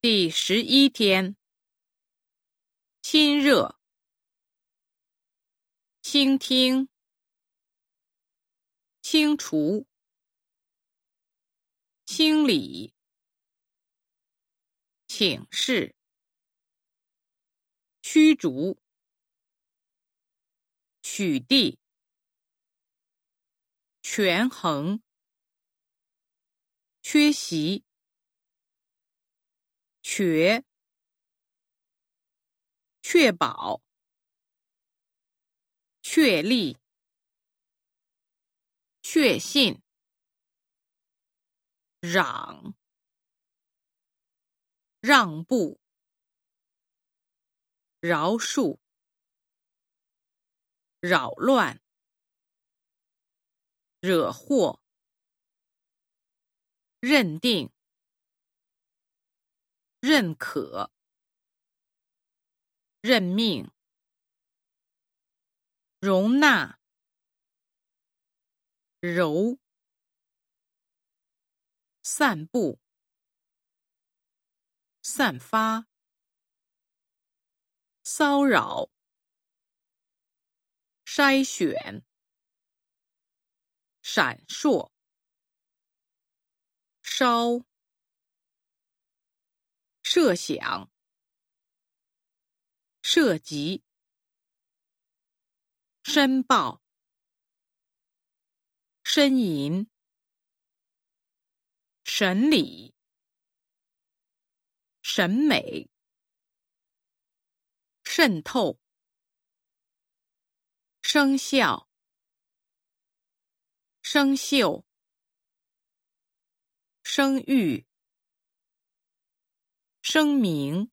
第十一天，亲热，倾听，清除，清理，请示，驱逐，取缔，权衡，缺席。确，确保，确立，确信，让，让步，饶恕，扰乱，惹祸，认定。认可、任命、容纳、柔、散布、散发、骚扰、筛选、闪烁、烧。设想、涉及、申报、呻吟、审理、审美、渗透、生效、生锈、生育。声明。